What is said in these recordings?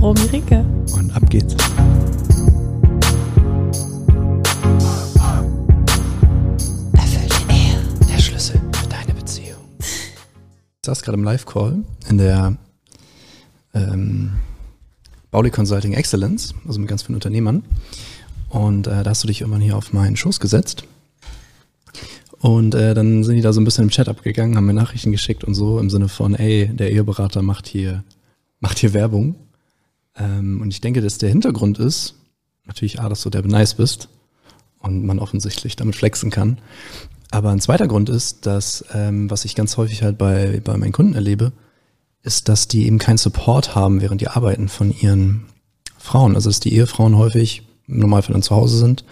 Romy Ricke. Und ab geht's. Der Schlüssel für deine Beziehung. Ich saß gerade im Live-Call in der ähm, Bauli Consulting Excellence, also mit ganz vielen Unternehmern. Und äh, da hast du dich irgendwann hier auf meinen Schoß gesetzt. Und äh, dann sind die da so ein bisschen im Chat abgegangen, haben mir Nachrichten geschickt und so im Sinne von, ey, der Eheberater macht hier, macht hier Werbung. Ähm, und ich denke, dass der Hintergrund ist, natürlich A, dass du der nice bist und man offensichtlich damit flexen kann. Aber ein zweiter Grund ist, dass, ähm, was ich ganz häufig halt bei, bei meinen Kunden erlebe, ist, dass die eben keinen Support haben, während die arbeiten von ihren Frauen. Also dass die Ehefrauen häufig im Normalfall dann zu Hause sind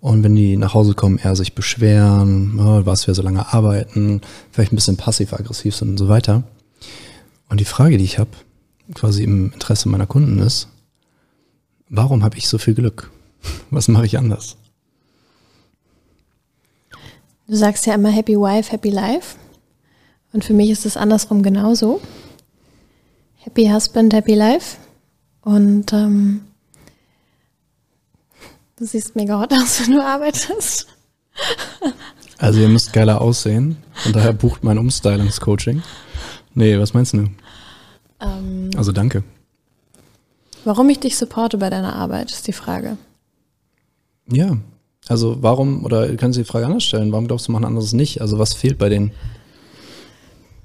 und wenn die nach Hause kommen, eher sich beschweren, was wir so lange arbeiten, vielleicht ein bisschen passiv-aggressiv sind und so weiter. Und die Frage, die ich habe, quasi im Interesse meiner Kunden ist, warum habe ich so viel Glück? Was mache ich anders? Du sagst ja immer Happy Wife, Happy Life. Und für mich ist es andersrum genauso. Happy Husband, Happy Life. Und ähm, du siehst mega hot aus, wenn du arbeitest. Also ihr müsst geiler aussehen. Und daher bucht mein Umstylungscoaching. Nee, was meinst du? Ähm, also danke. Warum ich dich supporte bei deiner Arbeit, ist die Frage. Ja, also warum, oder können Sie die Frage anders stellen, warum glaubst du, machen anderes nicht? Also was fehlt bei denen?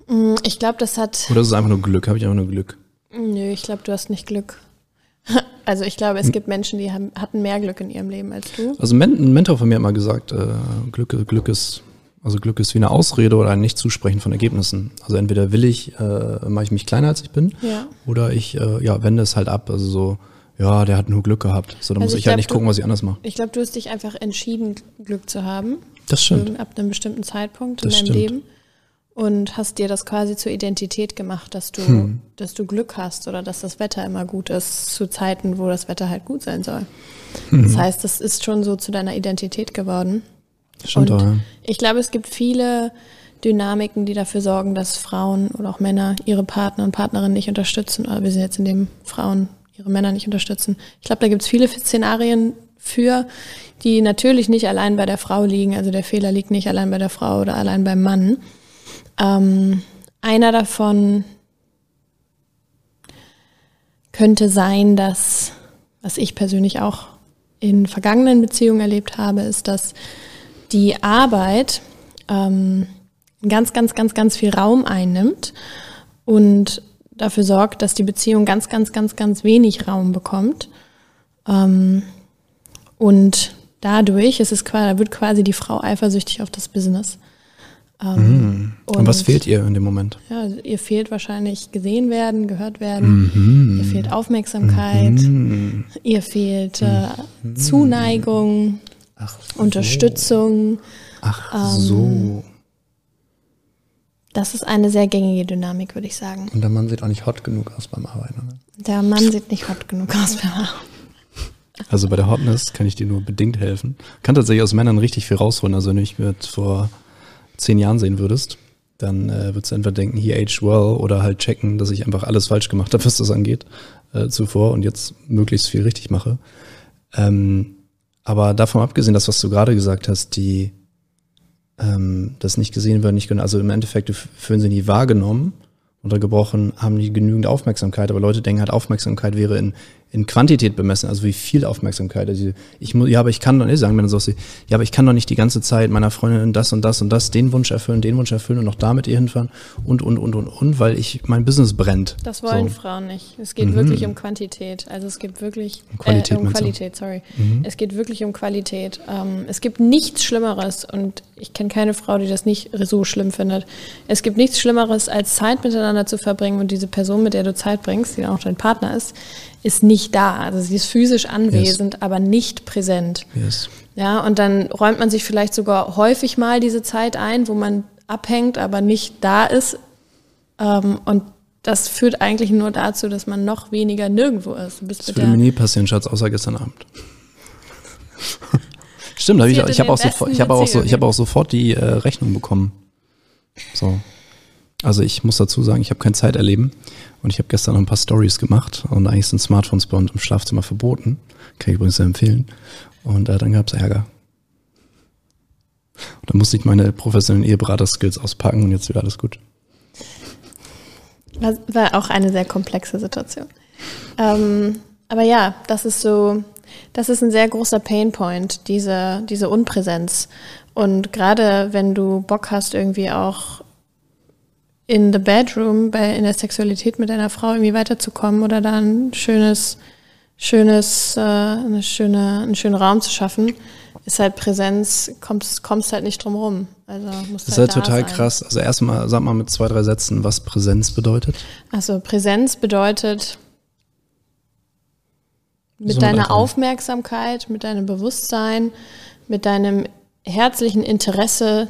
Mm, ich glaube, das hat. Oder ist es einfach nur Glück? Habe ich einfach nur Glück? Nö, ich glaube, du hast nicht Glück. Also ich glaube, es gibt Menschen, die haben, hatten mehr Glück in ihrem Leben als du. Also ein Mentor von mir hat mal gesagt, äh, Glück, Glück ist also Glück ist wie eine Ausrede oder ein Nicht-Zusprechen von Ergebnissen. Also entweder will ich, äh, mache ich mich kleiner als ich bin, ja. oder ich äh, ja, wende es halt ab. Also so, ja, der hat nur Glück gehabt. So, dann also muss ich, ich halt nicht du, gucken, was ich anders mache. Ich glaube, du hast dich einfach entschieden, Glück zu haben. Das stimmt. Ab einem bestimmten Zeitpunkt in das deinem stimmt. Leben. Und hast dir das quasi zur Identität gemacht, dass du, hm. dass du Glück hast oder dass das Wetter immer gut ist, zu Zeiten, wo das Wetter halt gut sein soll. Hm. Das heißt, das ist schon so zu deiner Identität geworden. Stimmt und auch, ich glaube, es gibt viele Dynamiken, die dafür sorgen, dass Frauen oder auch Männer ihre Partner und Partnerinnen nicht unterstützen. Oder wir sind jetzt in dem Frauen ihre Männer nicht unterstützen. Ich glaube, da gibt es viele Szenarien für, die natürlich nicht allein bei der Frau liegen. Also der Fehler liegt nicht allein bei der Frau oder allein beim Mann. Ähm, einer davon könnte sein, dass, was ich persönlich auch in vergangenen Beziehungen erlebt habe, ist, dass die Arbeit ähm, ganz, ganz, ganz, ganz viel Raum einnimmt und dafür sorgt, dass die Beziehung ganz, ganz, ganz, ganz wenig Raum bekommt. Ähm, und dadurch ist es quasi, da wird quasi die Frau eifersüchtig auf das Business. Ähm, und, und, was fehlt ihr in dem Moment? Ja, ihr fehlt wahrscheinlich gesehen werden, gehört werden. Mhm. Ihr fehlt Aufmerksamkeit. Mhm. Ihr fehlt äh, mhm. Zuneigung. Ach so. Unterstützung. Ach ähm, so. Das ist eine sehr gängige Dynamik, würde ich sagen. Und der Mann sieht auch nicht hot genug aus beim Arbeiten. Oder? Der Mann sieht nicht hot genug aus beim Arbeiten. Also bei der Hotness kann ich dir nur bedingt helfen. Kann tatsächlich aus Männern richtig viel rausholen. Also wenn du mich mit vor zehn Jahren sehen würdest, dann äh, würdest du entweder denken, he aged well oder halt checken, dass ich einfach alles falsch gemacht habe, was das angeht, äh, zuvor und jetzt möglichst viel richtig mache. Ähm, aber davon abgesehen, das, was du gerade gesagt hast, die ähm, das nicht gesehen wird, nicht genau, also im Endeffekt fühlen sie nie wahrgenommen untergebrochen, haben die genügend Aufmerksamkeit, aber Leute denken halt, Aufmerksamkeit wäre in, in Quantität bemessen, also wie viel Aufmerksamkeit. Also ich muss, ja, aber ich kann doch nicht sagen, wenn du sagst, ja, aber ich kann doch nicht die ganze Zeit meiner Freundin das und das und das, den Wunsch erfüllen, den Wunsch erfüllen und noch damit ihr hinfahren und, und, und, und, und, weil ich, mein Business brennt. Das wollen so. Frauen nicht. Es geht mhm. wirklich um Quantität. Also es geht wirklich, um Qualität, äh, um Qualität sorry. Mhm. Es geht wirklich um Qualität. Ähm, es gibt nichts Schlimmeres und ich kenne keine Frau, die das nicht so schlimm findet. Es gibt nichts Schlimmeres, als Zeit miteinander zu verbringen und diese Person, mit der du Zeit bringst, die auch dein Partner ist, ist nicht nicht da. Also sie ist physisch anwesend, yes. aber nicht präsent. Yes. Ja, und dann räumt man sich vielleicht sogar häufig mal diese Zeit ein, wo man abhängt, aber nicht da ist. Ähm, und das führt eigentlich nur dazu, dass man noch weniger nirgendwo ist. Das würde mir nie passieren, Schatz, außer gestern Abend. Stimmt, hab ich, ich habe auch, sofort, ich hab auch, so, hab auch sofort die äh, Rechnung bekommen. So. Also ich muss dazu sagen, ich habe kein Zeiterleben und ich habe gestern noch ein paar Stories gemacht und eigentlich sind Smartphones bei uns im Schlafzimmer verboten. Kann ich übrigens empfehlen. Und äh, dann gab es Ärger. Und dann musste ich meine professionellen Eheberater-Skills auspacken und jetzt wieder alles gut. Das war auch eine sehr komplexe Situation. Ähm, aber ja, das ist so, das ist ein sehr großer Painpoint, diese, diese Unpräsenz. Und gerade wenn du Bock hast, irgendwie auch in the bedroom, bei, in der Sexualität mit deiner Frau irgendwie weiterzukommen oder da ein schönes, schönes, äh, eine schöne, einen schönen Raum zu schaffen, ist halt Präsenz, kommst, kommst halt nicht drum rum. Also muss das halt ist halt total sein. krass. Also erstmal sag mal mit zwei, drei Sätzen, was Präsenz bedeutet. Also Präsenz bedeutet mit so deiner Aufmerksamkeit, mit deinem Bewusstsein, mit deinem herzlichen Interesse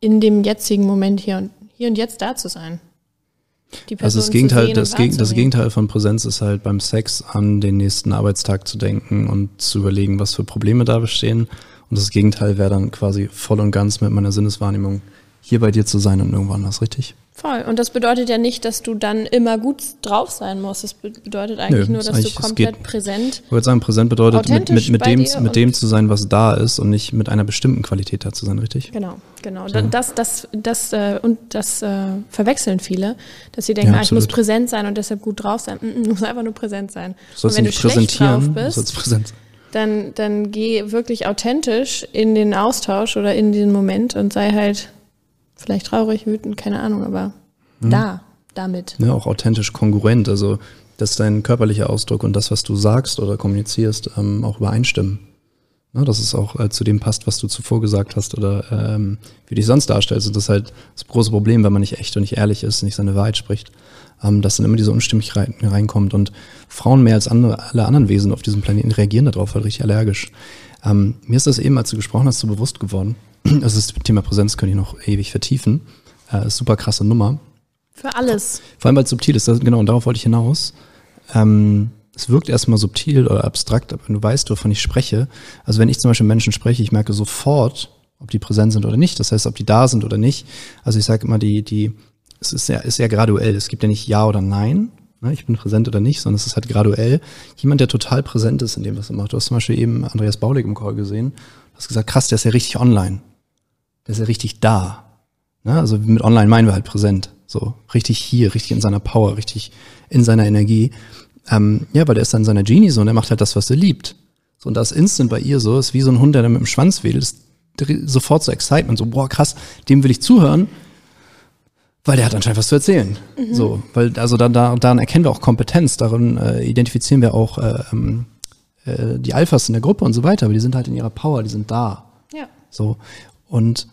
in dem jetzigen Moment hier und hier und jetzt da zu sein. also das Gegenteil, das, das Gegenteil von Präsenz ist halt beim Sex an den nächsten Arbeitstag zu denken und zu überlegen, was für Probleme da bestehen. Und das Gegenteil wäre dann quasi voll und ganz mit meiner Sinneswahrnehmung hier bei dir zu sein und irgendwo anders, richtig? Voll. Und das bedeutet ja nicht, dass du dann immer gut drauf sein musst. Das bedeutet eigentlich Nö, nur, dass eigentlich, du komplett präsent. Ich würde sagen, präsent bedeutet, mit, mit, mit dem, mit dem zu sein, was da ist und nicht mit einer bestimmten Qualität da zu sein, richtig? Genau, genau. So. Das, das, das, äh, und das äh, verwechseln viele, dass sie denken, ja, ah, ich muss präsent sein und deshalb gut drauf sein. Du musst einfach nur präsent sein. Du und wenn du schlecht drauf bist, dann, dann geh wirklich authentisch in den Austausch oder in den Moment und sei halt vielleicht traurig, wütend, keine Ahnung, aber mhm. da, damit. Ja, auch authentisch kongruent, also dass dein körperlicher Ausdruck und das, was du sagst oder kommunizierst, ähm, auch übereinstimmen. Ja, dass es auch äh, zu dem passt, was du zuvor gesagt hast oder ähm, wie du dich sonst darstellst. Und das ist halt das große Problem, wenn man nicht echt und nicht ehrlich ist, nicht seine Wahrheit spricht, ähm, dass dann immer diese Unstimmigkeit reinkommt. Und Frauen mehr als andere, alle anderen Wesen auf diesem Planeten reagieren darauf halt richtig allergisch. Ähm, mir ist das eben, als du gesprochen hast, so bewusst geworden. Also das Thema Präsenz könnte ich noch ewig vertiefen. Äh, super krasse Nummer. Für alles. Vor allem, weil es subtil ist. Das, genau, und darauf wollte ich hinaus. Ähm, es wirkt erstmal subtil oder abstrakt, aber wenn du weißt, wovon ich spreche. Also wenn ich zum Beispiel Menschen spreche, ich merke sofort, ob die präsent sind oder nicht. Das heißt, ob die da sind oder nicht. Also ich sage immer, die, die, es ist sehr, ist sehr graduell. Es gibt ja nicht Ja oder Nein. Ne? Ich bin präsent oder nicht, sondern es ist halt graduell. Jemand, der total präsent ist in dem, was er macht. Du hast zum Beispiel eben Andreas Baulig im Call gesehen. Du hast gesagt, krass, der ist ja richtig online der ist ja richtig da. Ne? Also mit online meinen wir halt präsent. So richtig hier, richtig in seiner Power, richtig in seiner Energie. Ähm, ja, weil der ist dann seiner Genie so und er macht halt das, was er liebt. So, und das Instant bei ihr so ist wie so ein Hund, der dann mit dem Schwanz wedelt, ist sofort so Excitement, so, boah, krass, dem will ich zuhören, weil der hat anscheinend was zu erzählen. Mhm. So, weil, also da, da, daran erkennen wir auch Kompetenz, darin äh, identifizieren wir auch äh, ähm, äh, die Alphas in der Gruppe und so weiter, aber die sind halt in ihrer Power, die sind da. Ja. So. Und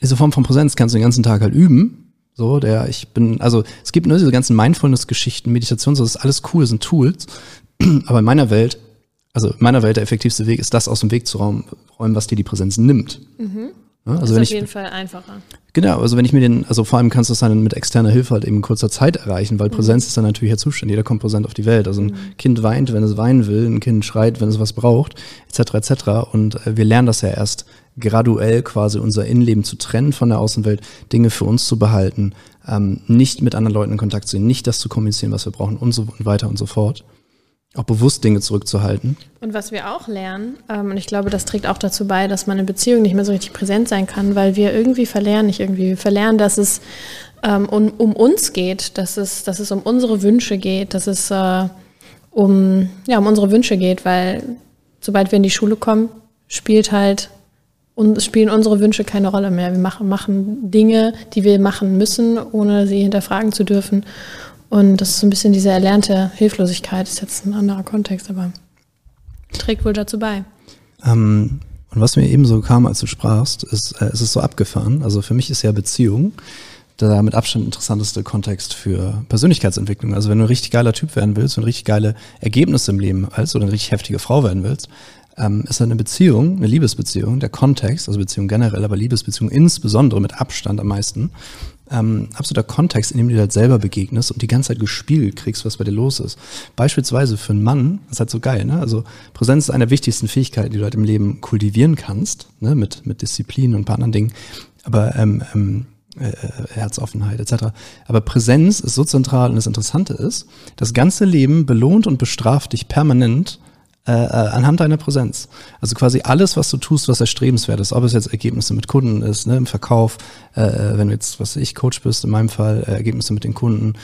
diese Form von Präsenz kannst du den ganzen Tag halt üben. So, der, ich bin, also es gibt nur diese ganzen Mindfulness-Geschichten, Meditation, so das ist alles cool, das sind Tools. Aber in meiner Welt, also in meiner Welt der effektivste Weg ist das aus dem Weg zu räumen, was dir die Präsenz nimmt. Mhm. Ja, also ist auf ich, jeden Fall einfacher. Genau, also wenn ich mir den, also vor allem kannst du es dann mit externer Hilfe halt eben in kurzer Zeit erreichen, weil mhm. Präsenz ist dann natürlich der Zustand. Jeder kommt präsent auf die Welt. Also ein mhm. Kind weint, wenn es weinen will, ein Kind schreit, wenn es was braucht, etc. etc. Und äh, wir lernen das ja erst graduell quasi unser Innenleben zu trennen von der Außenwelt, Dinge für uns zu behalten, ähm, nicht mit anderen Leuten in Kontakt zu gehen, nicht das zu kommunizieren, was wir brauchen und so weiter und so fort. Auch bewusst Dinge zurückzuhalten. Und was wir auch lernen, ähm, und ich glaube, das trägt auch dazu bei, dass man in Beziehungen nicht mehr so richtig präsent sein kann, weil wir irgendwie verlernen, nicht irgendwie, wir verlernen, dass es ähm, um, um uns geht, dass es, dass es um unsere Wünsche geht, dass es äh, um, ja, um unsere Wünsche geht, weil sobald wir in die Schule kommen, spielt halt und spielen unsere Wünsche keine Rolle mehr. Wir machen, machen Dinge, die wir machen müssen, ohne sie hinterfragen zu dürfen. Und das ist so ein bisschen diese erlernte Hilflosigkeit, ist jetzt ein anderer Kontext, aber trägt wohl dazu bei. Ähm, und was mir eben so kam, als du sprachst, ist, äh, es ist so abgefahren. Also für mich ist ja Beziehung der mit Abstand interessanteste Kontext für Persönlichkeitsentwicklung. Also wenn du ein richtig geiler Typ werden willst und richtig geile Ergebnisse im Leben als oder eine richtig heftige Frau werden willst, ähm, ist eine Beziehung, eine Liebesbeziehung, der Kontext, also Beziehung generell, aber Liebesbeziehung insbesondere mit Abstand am meisten, ähm, absoluter Kontext, in dem du dir halt selber begegnest und die ganze Zeit gespiegelt kriegst, was bei dir los ist. Beispielsweise für einen Mann, das ist halt so geil, ne? Also Präsenz ist eine der wichtigsten Fähigkeiten, die du halt im Leben kultivieren kannst, ne? Mit, mit Disziplin und ein paar anderen Dingen. Aber ähm, ähm, äh, Herzoffenheit etc. Aber Präsenz ist so zentral und das Interessante ist, das ganze Leben belohnt und bestraft dich permanent äh, äh, anhand deiner Präsenz. Also quasi alles, was du tust, was erstrebenswert ist, ob es jetzt Ergebnisse mit Kunden ist, ne, im Verkauf, äh, äh wenn du jetzt, was ich, Coach bist, in meinem Fall, äh, Ergebnisse mit den Kunden,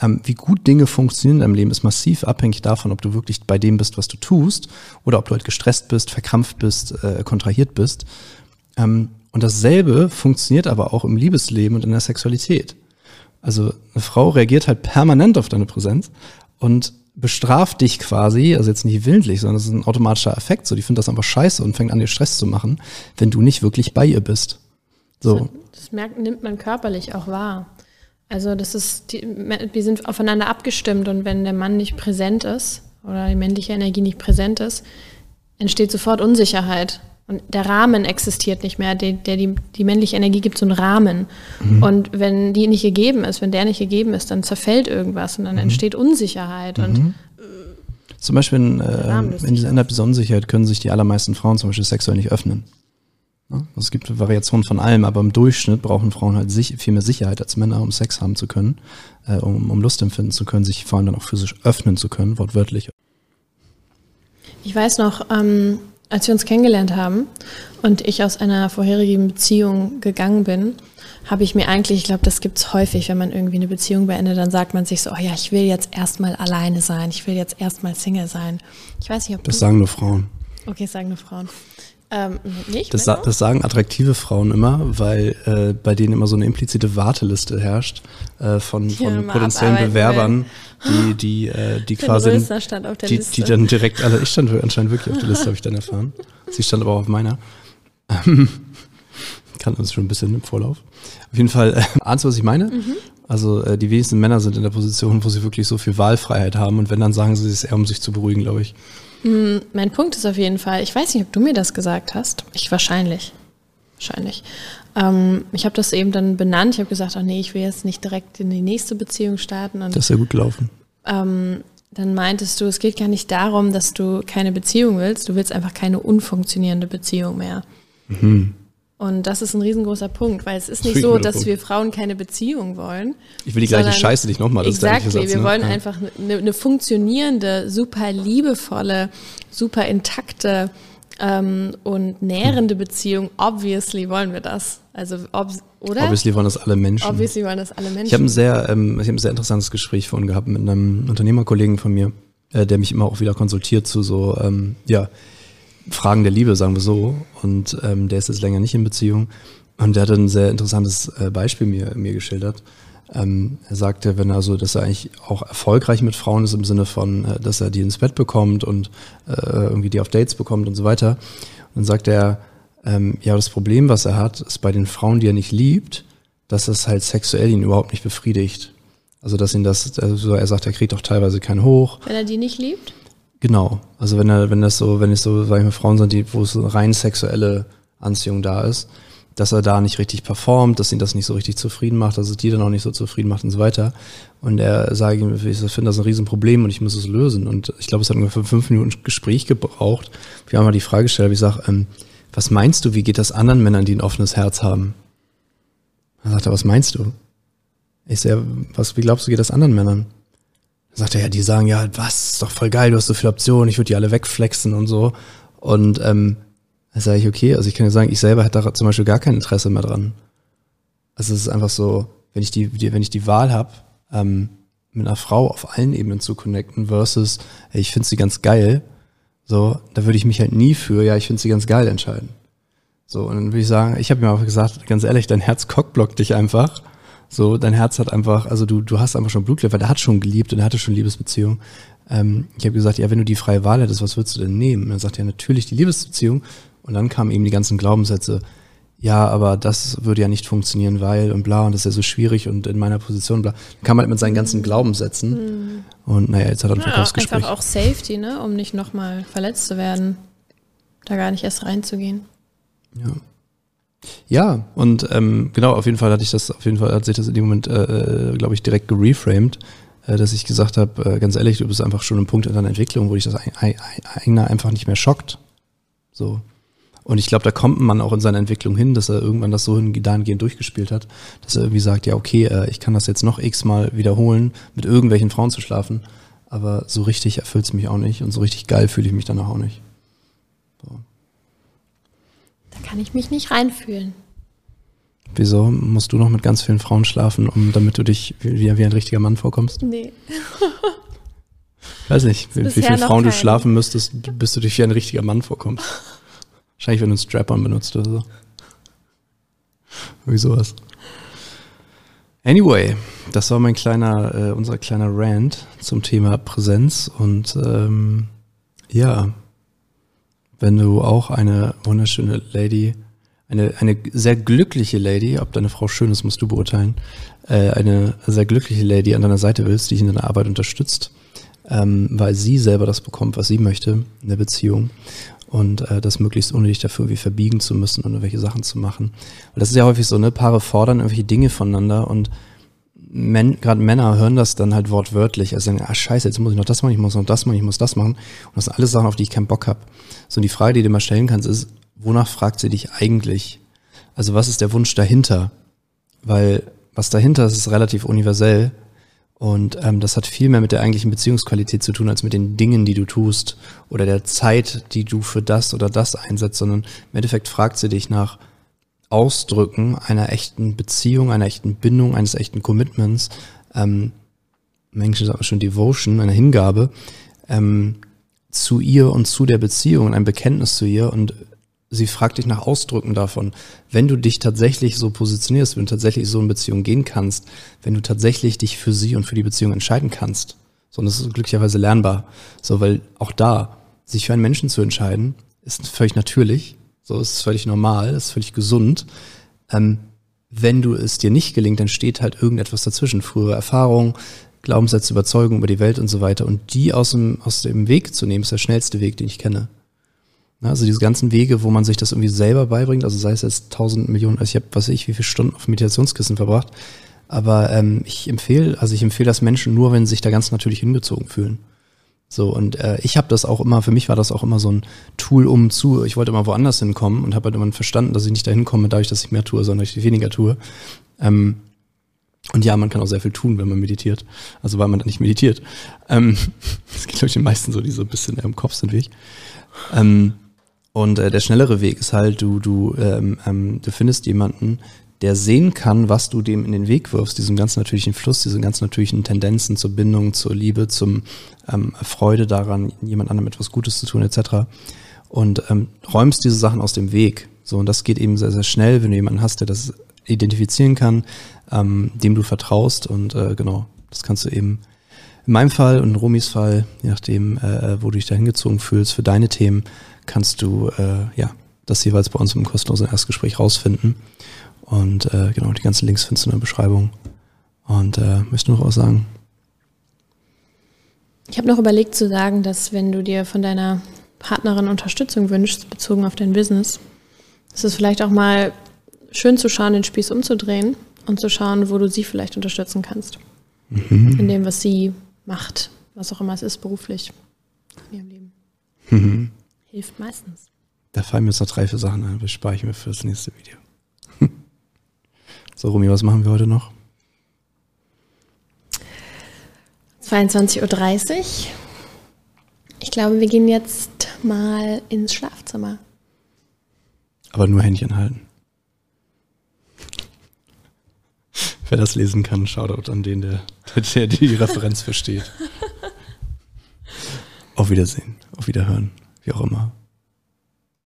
ähm, wie gut Dinge funktionieren in deinem Leben, ist massiv abhängig davon, ob du wirklich bei dem bist, was du tust, oder ob du halt gestresst bist, verkrampft bist, äh, kontrahiert bist. Ähm, und dasselbe funktioniert aber auch im Liebesleben und in der Sexualität. Also eine Frau reagiert halt permanent auf deine Präsenz und bestraft dich quasi, also jetzt nicht willentlich, sondern es ist ein automatischer Effekt. So, die findet das einfach scheiße und fängt an, dir Stress zu machen, wenn du nicht wirklich bei ihr bist. So. Das, merkt, nimmt man körperlich auch wahr. Also das ist, die, wir sind aufeinander abgestimmt und wenn der Mann nicht präsent ist oder die männliche Energie nicht präsent ist, entsteht sofort Unsicherheit. Und der Rahmen existiert nicht mehr. Der, der die, die männliche Energie gibt so einen Rahmen. Mhm. Und wenn die nicht gegeben ist, wenn der nicht gegeben ist, dann zerfällt irgendwas und dann mhm. entsteht Unsicherheit. Mhm. Und zum Beispiel in, äh, in dieser Unsicherheit können sich die allermeisten Frauen zum Beispiel sexuell nicht öffnen. Ja? Also es gibt Variationen von allem, aber im Durchschnitt brauchen Frauen halt sich, viel mehr Sicherheit als Männer, um Sex haben zu können, äh, um, um Lust empfinden zu können, sich vor allem dann auch physisch öffnen zu können, wortwörtlich. Ich weiß noch, ähm, als wir uns kennengelernt haben und ich aus einer vorherigen Beziehung gegangen bin, habe ich mir eigentlich, ich glaube, das gibt es häufig, wenn man irgendwie eine Beziehung beendet, dann sagt man sich so, oh ja, ich will jetzt erstmal alleine sein, ich will jetzt erstmal Single sein. Ich weiß nicht, ob Das sagen nur Frauen. Okay, sagen nur Frauen. Ähm, nicht, das, das, sagen attraktive Frauen immer, weil äh, bei denen immer so eine implizite Warteliste herrscht äh, von, von potenziellen Bewerbern, die, die, äh, die quasi, die, die dann direkt alle, ich stand anscheinend wirklich auf der Liste, habe ich dann erfahren. Sie stand aber auch auf meiner. Kann uns schon ein bisschen im Vorlauf. Auf jeden Fall, äh, ahnst du, was ich meine? Mhm. Also äh, die wenigsten Männer sind in der Position, wo sie wirklich so viel Wahlfreiheit haben und wenn, dann sagen sie es eher, um sich zu beruhigen, glaube ich. Hm, mein Punkt ist auf jeden Fall, ich weiß nicht, ob du mir das gesagt hast. Ich wahrscheinlich. Wahrscheinlich. Ähm, ich habe das eben dann benannt. Ich habe gesagt, ach nee, ich will jetzt nicht direkt in die nächste Beziehung starten. Und, das ist ja gut gelaufen. Ähm, dann meintest du, es geht gar nicht darum, dass du keine Beziehung willst. Du willst einfach keine unfunktionierende Beziehung mehr. Mhm. Und das ist ein riesengroßer Punkt, weil es ist nicht so, dass Punkt. wir Frauen keine Beziehung wollen. Ich will die gleiche Scheiße nicht nochmal. Exakt, wir ne? wollen ja. einfach eine, eine, funktionierende, super liebevolle, super intakte ähm, und nährende Beziehung. Obviously wollen wir das. Also, ob, oder? Obviously wollen das alle Menschen. Obviously wollen das alle Menschen. Ich habe ein sehr, ähm, ich habe ein sehr interessantes Gespräch vorhin gehabt mit einem Unternehmerkollegen von mir, äh, der mich immer auch wieder konsultiert zu so, ähm, ja, Fragen der Liebe, sagen wir so. Und ähm, der ist jetzt länger nicht in Beziehung. Und der hat ein sehr interessantes äh, Beispiel mir, mir geschildert. Ähm, er sagte, wenn er so, dass er eigentlich auch erfolgreich mit Frauen ist im Sinne von, äh, dass er die ins Bett bekommt und äh, irgendwie die auf Dates bekommt und so weiter. Und dann sagt er, ähm, ja, das Problem, was er hat, ist bei den Frauen, die er nicht liebt, dass es halt sexuell ihn überhaupt nicht befriedigt. Also dass ihn das, also er sagt, er kriegt auch teilweise keinen Hoch. Wenn er die nicht liebt? Genau. Also wenn er, wenn das so, wenn es so, sag ich mal, Frauen sind, die, wo es so rein sexuelle Anziehung da ist, dass er da nicht richtig performt, dass ihn das nicht so richtig zufrieden macht, dass es die dann auch nicht so zufrieden macht und so weiter. Und er sage ihm, ich finde das ein Riesenproblem und ich muss es lösen. Und ich glaube, es hat ungefähr fünf Minuten Gespräch gebraucht. Wir haben mal die Frage gestellt, ich sage, ähm, was meinst du, wie geht das anderen Männern, die ein offenes Herz haben? Er sagte, was meinst du? Ich sage, was, wie glaubst du, geht das anderen Männern? Dann sagt er, ja, die sagen ja, was, ist doch voll geil, du hast so viele Optionen, ich würde die alle wegflexen und so. Und ähm, da sage ich, okay, also ich kann ja sagen, ich selber hätte da zum Beispiel gar kein Interesse mehr dran. Also es ist einfach so, wenn ich die, die wenn ich die Wahl habe, ähm, mit einer Frau auf allen Ebenen zu connecten versus, ey, ich finde sie ganz geil, so, da würde ich mich halt nie für, ja, ich finde sie ganz geil entscheiden. So, und dann würde ich sagen, ich habe mir auch gesagt, ganz ehrlich, dein Herz cockblockt dich einfach so, dein Herz hat einfach, also du, du hast einfach schon Blutkleber, der hat schon geliebt und er hatte schon Liebesbeziehung. Ähm, ich habe gesagt, ja, wenn du die freie Wahl hättest, was würdest du denn nehmen? Und er sagt ja natürlich die Liebesbeziehung. Und dann kamen eben die ganzen Glaubenssätze, ja, aber das würde ja nicht funktionieren, weil und bla und das ist ja so schwierig und in meiner Position bla. Dann kann man halt mit seinen ganzen Glaubenssätzen Mhm. und naja, jetzt hat er ein Ja, Verkaufsgespräch. einfach auch Safety, ne, um nicht nochmal verletzt zu werden. Da gar nicht erst reinzugehen. Ja. Ja, und ähm, genau, auf jeden Fall hatte ich das, auf jeden Fall hat sich das in dem Moment, äh, glaube ich, direkt gereframed, äh, dass ich gesagt habe, äh, ganz ehrlich, du bist einfach schon ein Punkt in deiner Entwicklung, wo dich das ein- ein- ein- einfach nicht mehr schockt. So. Und ich glaube, da kommt man auch in seiner Entwicklung hin, dass er irgendwann das so hin- dahingehend durchgespielt hat, dass er irgendwie sagt, ja, okay, äh, ich kann das jetzt noch x-mal wiederholen, mit irgendwelchen Frauen zu schlafen, aber so richtig erfüllt es mich auch nicht und so richtig geil fühle ich mich danach auch nicht. Da kann ich mich nicht reinfühlen. Wieso musst du noch mit ganz vielen Frauen schlafen, um damit du dich wie, wie ein richtiger Mann vorkommst? Nee. Ich weiß nicht, wie, wie viele Frauen du kein- schlafen müsstest, bis du dich wie ein richtiger Mann vorkommst. Wahrscheinlich, wenn du einen Strap-on benutzt oder so. Wie sowas. Anyway, das war mein kleiner, äh, unser kleiner Rant zum Thema Präsenz und ähm, ja, wenn du auch eine wunderschöne Lady, eine, eine sehr glückliche Lady, ob deine Frau schön ist, musst du beurteilen, äh, eine sehr glückliche Lady an deiner Seite willst, die dich in deiner Arbeit unterstützt, ähm, weil sie selber das bekommt, was sie möchte in der Beziehung und äh, das möglichst ohne dich dafür irgendwie verbiegen zu müssen und irgendwelche Sachen zu machen. Und das ist ja häufig so, ne? Paare fordern irgendwelche Dinge voneinander und Men, gerade Männer hören das dann halt wortwörtlich, also sagen, ah scheiße, jetzt muss ich noch das machen, ich muss noch das machen, ich muss das machen. Und das sind alles Sachen, auf die ich keinen Bock habe. So, und die Frage, die du mal stellen kannst, ist, wonach fragt sie dich eigentlich? Also was ist der Wunsch dahinter? Weil was dahinter ist, ist relativ universell. Und ähm, das hat viel mehr mit der eigentlichen Beziehungsqualität zu tun, als mit den Dingen, die du tust oder der Zeit, die du für das oder das einsetzt, sondern im Endeffekt fragt sie dich nach Ausdrücken einer echten Beziehung, einer echten Bindung, eines echten Commitments, ähm, sagt man schon Devotion, eine Hingabe, ähm, zu ihr und zu der Beziehung, ein Bekenntnis zu ihr. Und sie fragt dich nach Ausdrücken davon. Wenn du dich tatsächlich so positionierst, wenn du tatsächlich so in Beziehung gehen kannst, wenn du tatsächlich dich für sie und für die Beziehung entscheiden kannst, so und das ist glücklicherweise lernbar, so weil auch da sich für einen Menschen zu entscheiden, ist völlig natürlich, so ist völlig normal, ist völlig gesund. Ähm, wenn du es dir nicht gelingt, dann steht halt irgendetwas dazwischen, frühere Erfahrung, Glaubenssätze, Überzeugungen über die Welt und so weiter. Und die aus dem, aus dem Weg zu nehmen, ist der schnellste Weg, den ich kenne. Na, Also diese ganzen Wege, wo man sich das irgendwie selber beibringt, also sei es jetzt tausend Millionen, also ich habe, was weiß ich, wie viele Stunden auf Meditationskissen verbracht, aber ähm, ich empfehle, also ich empfehle das Menschen nur, wenn sie sich da ganz natürlich hingezogen fühlen. So, und äh, ich habe das auch immer, für mich war das auch immer so ein Tool um zu, ich wollte immer woanders hinkommen und habe halt immer verstanden, dass ich nicht dahin komme, dadurch, dass ich mehr tue, sondern dass ich weniger tue. Ähm, und ja, man kann auch sehr viel tun, wenn man meditiert. Also weil man dann nicht meditiert. Ähm, das geht, glaube ich, den meisten so, die so ein bisschen im Kopf sind wie ich. Ähm, und äh, der schnellere Weg ist halt, du, du, ähm, ähm, du findest jemanden, der sehen kann, was du dem in den Weg wirfst, diesem ganz natürlichen Fluss, diesen ganz natürlichen Tendenzen zur Bindung, zur Liebe, zum ähm, Freude daran, jemand anderem etwas Gutes zu tun, etc. Und ähm, räumst diese Sachen aus dem Weg. So, und das geht eben sehr, sehr schnell, wenn du jemanden hast, der das identifizieren kann, ähm, dem du vertraust. Und äh, genau, das kannst du eben in meinem Fall und in Romis Fall, je nachdem, äh, wo du dich da hingezogen fühlst, für deine Themen, kannst du äh, ja das jeweils bei uns im kostenlosen Erstgespräch rausfinden. Und äh, genau, die ganzen Links findest du in der Beschreibung. Und äh, möchte noch was sagen. Ich habe noch überlegt zu sagen, dass wenn du dir von deiner Partnerin Unterstützung wünschst, bezogen auf dein Business, ist es vielleicht auch mal schön zu schauen, den Spieß umzudrehen und zu schauen, wo du sie vielleicht unterstützen kannst. In dem, was sie macht, was auch immer es ist, beruflich in ihrem Leben. Mhm. Hilft meistens. Da fallen mir jetzt noch drei, vier Sachen ein, das spare ich mir für das nächste Video. so, Rumi, was machen wir heute noch? 22.30 Uhr. Ich glaube, wir gehen jetzt mal ins Schlafzimmer. Aber nur Händchen halten. Wer das lesen kann, Shoutout an den, der, der die Referenz versteht. Auf Wiedersehen, auf Wiederhören, wie auch immer.